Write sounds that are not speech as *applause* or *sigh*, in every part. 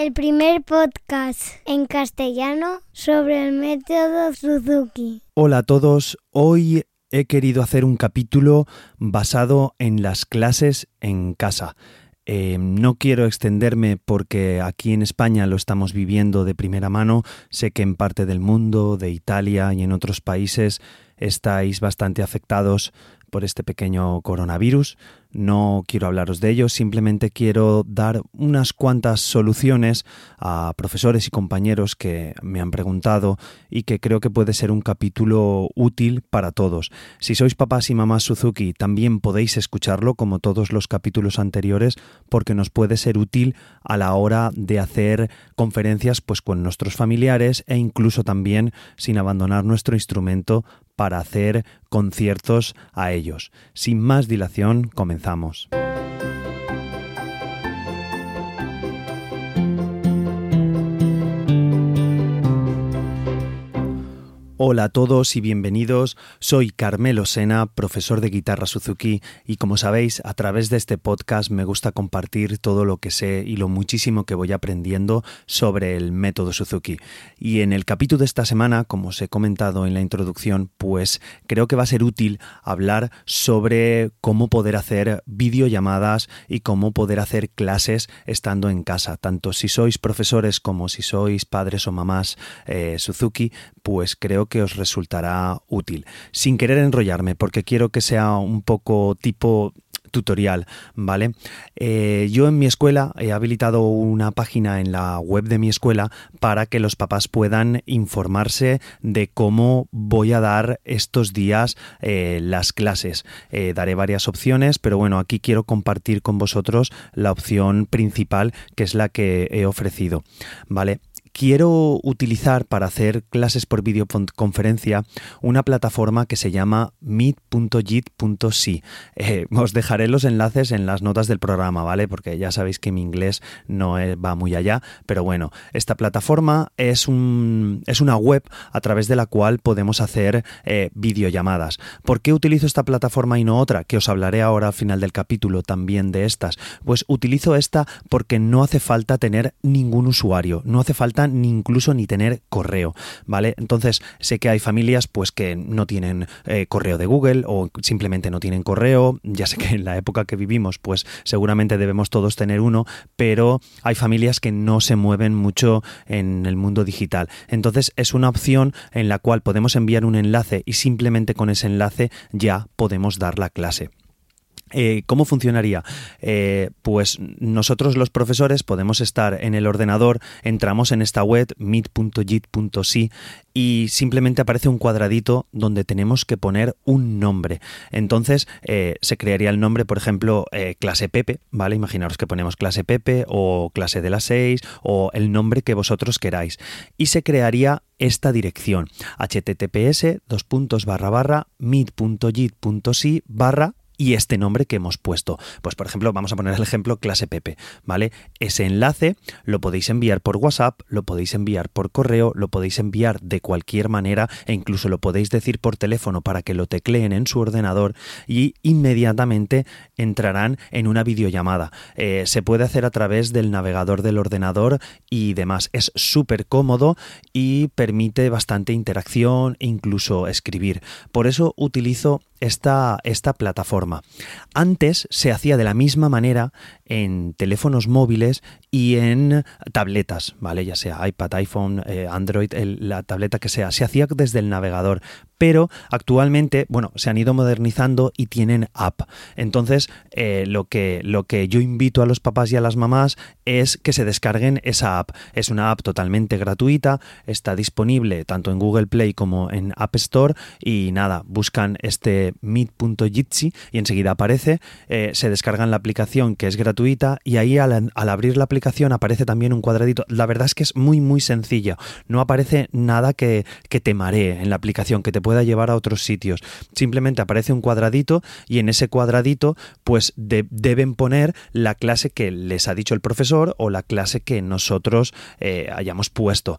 el primer podcast en castellano sobre el método Suzuki. Hola a todos, hoy he querido hacer un capítulo basado en las clases en casa. Eh, no quiero extenderme porque aquí en España lo estamos viviendo de primera mano. Sé que en parte del mundo, de Italia y en otros países estáis bastante afectados por este pequeño coronavirus. No quiero hablaros de ello, simplemente quiero dar unas cuantas soluciones a profesores y compañeros que me han preguntado y que creo que puede ser un capítulo útil para todos. Si sois papás y mamás Suzuki, también podéis escucharlo como todos los capítulos anteriores porque nos puede ser útil a la hora de hacer conferencias pues con nuestros familiares e incluso también sin abandonar nuestro instrumento para hacer conciertos a ellos. Sin más dilación, comenzamos comenzamos. Hola a todos y bienvenidos. Soy Carmelo Sena, profesor de guitarra Suzuki, y como sabéis, a través de este podcast me gusta compartir todo lo que sé y lo muchísimo que voy aprendiendo sobre el método Suzuki. Y en el capítulo de esta semana, como os he comentado en la introducción, pues creo que va a ser útil hablar sobre cómo poder hacer videollamadas y cómo poder hacer clases estando en casa. Tanto si sois profesores como si sois padres o mamás eh, Suzuki, pues creo que os resultará útil. Sin querer enrollarme, porque quiero que sea un poco tipo tutorial, ¿vale? Eh, yo en mi escuela he habilitado una página en la web de mi escuela para que los papás puedan informarse de cómo voy a dar estos días eh, las clases. Eh, daré varias opciones, pero bueno, aquí quiero compartir con vosotros la opción principal que es la que he ofrecido, ¿vale? Quiero utilizar para hacer clases por videoconferencia una plataforma que se llama meet.jit.si. Eh, os dejaré los enlaces en las notas del programa, ¿vale? Porque ya sabéis que mi inglés no va muy allá, pero bueno, esta plataforma es una web a través de la cual podemos hacer eh, videollamadas. ¿Por qué utilizo esta plataforma y no otra? Que os hablaré ahora al final del capítulo también de estas. Pues utilizo esta porque no hace falta tener ningún usuario, no hace falta ni incluso ni tener correo, ¿vale? Entonces sé que hay familias pues que no tienen eh, correo de Google o simplemente no tienen correo, ya sé que en la época que vivimos pues seguramente debemos todos tener uno, pero hay familias que no se mueven mucho en el mundo digital. Entonces es una opción en la cual podemos enviar un enlace y simplemente con ese enlace ya podemos dar la clase. Eh, ¿Cómo funcionaría? Eh, pues nosotros los profesores podemos estar en el ordenador, entramos en esta web meet.jit.si y simplemente aparece un cuadradito donde tenemos que poner un nombre. Entonces eh, se crearía el nombre, por ejemplo, clase Pepe, ¿vale? Imaginaros que ponemos clase Pepe o clase de las 6 o el nombre que vosotros queráis. Y se crearía esta dirección https meet.jit.si barra y este nombre que hemos puesto. Pues por ejemplo, vamos a poner el ejemplo clase Pepe, ¿vale? Ese enlace lo podéis enviar por WhatsApp, lo podéis enviar por correo, lo podéis enviar de cualquier manera e incluso lo podéis decir por teléfono para que lo tecleen en su ordenador y inmediatamente entrarán en una videollamada. Eh, se puede hacer a través del navegador del ordenador y demás. Es súper cómodo y permite bastante interacción e incluso escribir. Por eso utilizo esta, esta plataforma. Antes se hacía de la misma manera en teléfonos móviles y en tabletas, ¿vale? Ya sea iPad, iPhone, eh, Android, la tableta que sea. Se hacía desde el navegador, pero actualmente, bueno, se han ido modernizando y tienen app. Entonces, eh, lo, que, lo que yo invito a los papás y a las mamás es que se descarguen esa app. Es una app totalmente gratuita, está disponible tanto en Google Play como en App Store y nada, buscan este meet.jitsi y enseguida aparece, eh, se descargan la aplicación que es gratuita y ahí al, abrir la aplicación aparece también un cuadradito. La verdad es que es muy muy sencilla, no aparece nada que, que te maree en la aplicación, que te pueda llevar a otros sitios. Simplemente aparece un cuadradito y en ese cuadradito pues deben poner la clase que les ha dicho el profesor o la clase que nosotros eh, hayamos puesto.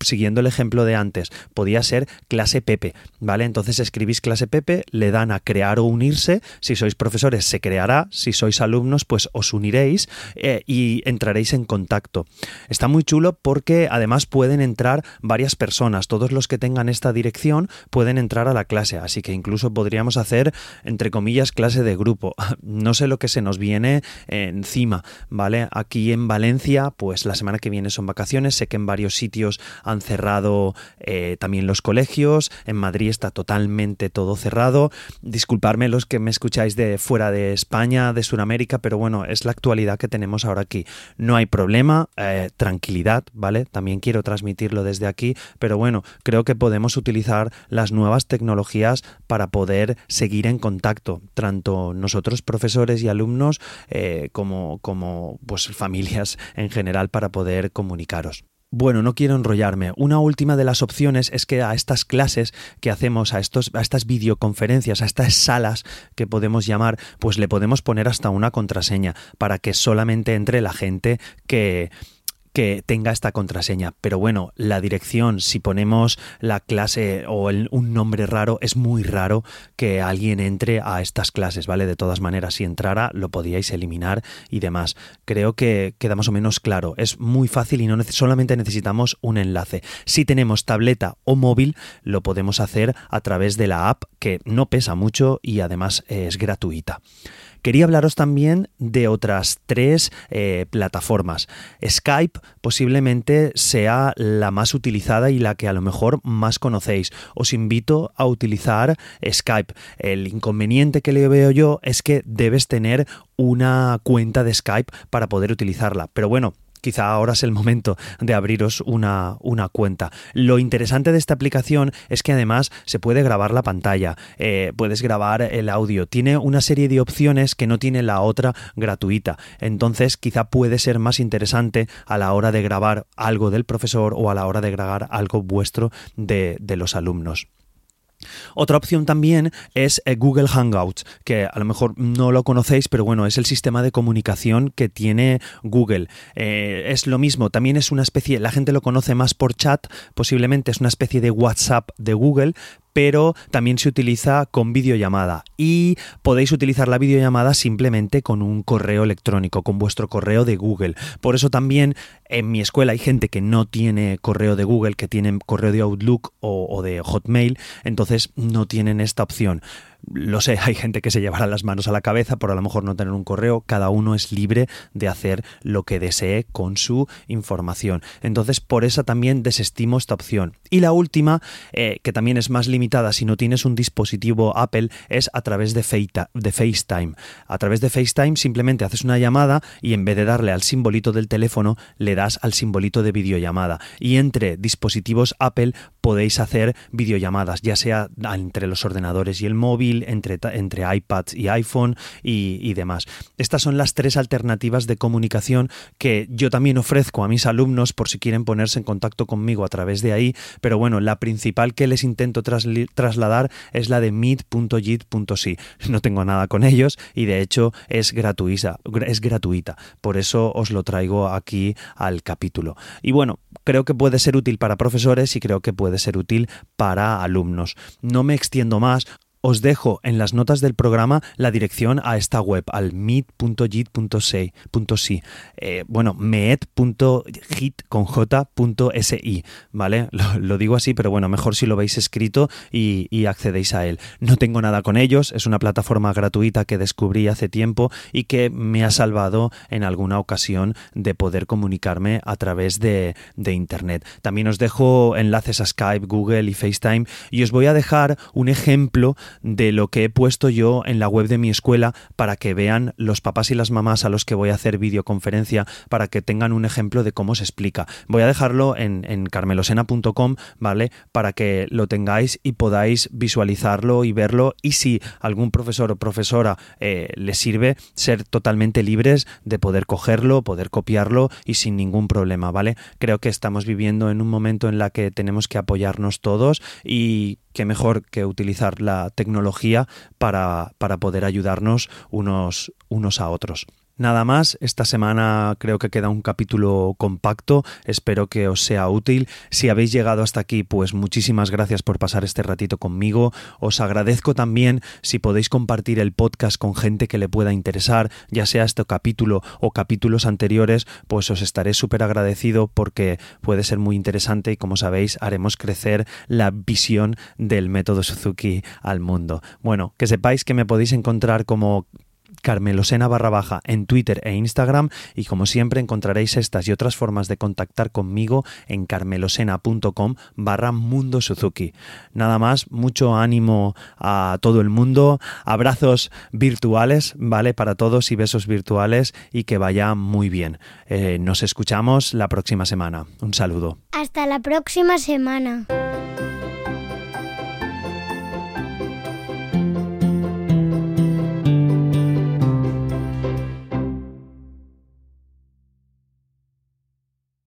siguiendo el ejemplo de antes, podía ser clase Pepe, ¿vale? Entonces escribís clase Pepe, le dan a crear o unirse, si sois profesores se creará, si sois alumnos pues os uniréis eh, y entraréis en contacto. Está muy chulo porque además pueden entrar varias personas, todos los que tengan esta dirección pueden entrar a la clase, así que incluso podríamos hacer, entre comillas, clase de grupo. *laughs* No sé lo que se nos viene encima, ¿vale? Aquí en Valencia, pues la semana que viene son vacaciones, sé que en varios sitios han cerrado eh, también los colegios, en Madrid está totalmente todo cerrado. Disculparme los que me escucháis de fuera de España, de Sudamérica, pero bueno, es la actualidad que tenemos ahora aquí. No hay problema, eh, tranquilidad, ¿vale? También quiero transmitirlo desde aquí, pero bueno, creo que podemos utilizar las nuevas tecnologías para poder seguir en contacto, tanto nosotros profesores y alumnos eh, como, como pues familias en general para poder comunicaros. Bueno, no quiero enrollarme. Una última de las opciones es que a estas clases que hacemos, a, estos, a estas videoconferencias, a estas salas que podemos llamar, pues le podemos poner hasta una contraseña para que solamente entre la gente que, que tenga esta contraseña. Pero bueno, la dirección, si ponemos la clase o un nombre raro, es muy raro que alguien entre a estas clases, ¿vale? De todas maneras, si entrara, lo podíais eliminar y demás. Creo que queda más o menos claro. Es muy fácil y no solamente necesitamos un enlace. Si tenemos tableta o móvil, lo podemos hacer a través de la app que no pesa mucho y además es gratuita. Quería hablaros también de otras tres eh, plataformas. Skype posiblemente sea la más utilizada y la que a lo mejor más conocéis. Os invito a utilizar Skype. El inconveniente que le veo yo es que debes tener una cuenta de Skype para poder utilizarla. Pero bueno, quizá ahora es el momento de abriros una, una, cuenta. Lo interesante de esta aplicación es que además se puede grabar la pantalla, eh, puedes grabar el audio, tiene una serie de opciones que no tiene la otra gratuita. Entonces quizá puede ser más interesante a la hora de grabar algo del profesor o a la hora de grabar algo vuestro de, de los alumnos. Otra opción también es eh, Google Hangouts, que a lo mejor no lo conocéis, pero bueno, es el sistema de comunicación que tiene Google. Eh, es lo mismo, también es una especie, la gente lo conoce más por chat, posiblemente es una especie de WhatsApp de Google, pero también se utiliza con videollamada y podéis utilizar la videollamada simplemente con un correo electrónico, con vuestro correo de Google. Por eso también en mi escuela hay gente que no tiene correo de Google, que tienen correo de Outlook o, o de Hotmail, entonces no tienen esta opción lo sé, hay gente que se llevará las manos a la cabeza por a lo mejor no tener un correo, cada uno es libre de hacer lo que desee con su información. Entonces, por eso también desestimo esta opción. Y la última, eh, que también es más limitada si no tienes un dispositivo Apple, es a través de, de FaceTime. A través de FaceTime simplemente haces una llamada y en vez de darle al simbolito del teléfono, le das al simbolito de videollamada. Y entre dispositivos Apple podéis hacer videollamadas, ya sea entre los ordenadores y el móvil, entre, entre iPads y iPhone y, demás. Estas son las tres alternativas de comunicación que yo también ofrezco a mis alumnos por si quieren ponerse en contacto conmigo a través de ahí, pero bueno, la principal que les intento trasladar es la de meet.jit.si. No tengo nada con ellos y de hecho es gratuita, es gratuita, por eso os lo traigo aquí al capítulo. Y bueno, creo que puede ser útil para profesores y creo que puede ser útil para alumnos. No me extiendo más, os dejo en las notas del programa la dirección a esta web, al meet.git.si. Eh, bueno, meet.git con j.si, ¿vale? Lo, digo así, pero bueno, mejor si lo veis escrito y, accedéis a él. No tengo nada con ellos, es una plataforma gratuita que descubrí hace tiempo y que me ha salvado en alguna ocasión de poder comunicarme a través de Internet. También os dejo enlaces a Skype, Google y FaceTime y os voy a dejar un ejemplo de lo que he puesto yo en la web de mi escuela para que vean los papás y las mamás a los que voy a hacer videoconferencia para que tengan un ejemplo de cómo se explica. Voy a dejarlo en, en carmelosena.com, ¿vale? Para que lo tengáis y podáis visualizarlo y verlo y si algún profesor o profesora eh, les sirve, ser totalmente libres de poder cogerlo, poder copiarlo y sin ningún problema, ¿vale? Creo que estamos viviendo en un momento en la que tenemos que apoyarnos todos y qué mejor que utilizar la tecnología para, para poder ayudarnos unos, unos a otros. Nada más, esta semana creo que queda un capítulo compacto, espero que os sea útil. Si habéis llegado hasta aquí, pues muchísimas gracias por pasar este ratito conmigo. Os agradezco también si podéis compartir el podcast con gente que le pueda interesar, ya sea este capítulo o capítulos anteriores, pues os estaré súper agradecido porque puede ser muy interesante y como sabéis haremos crecer la visión del método Suzuki al mundo. Bueno, que sepáis que me podéis encontrar como Carmelosena barra baja en Twitter e Instagram y como siempre encontraréis estas y otras formas de contactar conmigo en carmelosena.com barra Mundo Suzuki. Nada más, mucho ánimo a todo el mundo, abrazos virtuales, ¿vale? Para todos y besos virtuales y que vaya muy bien. Eh, nos escuchamos la próxima semana. Un saludo. Hasta la próxima semana.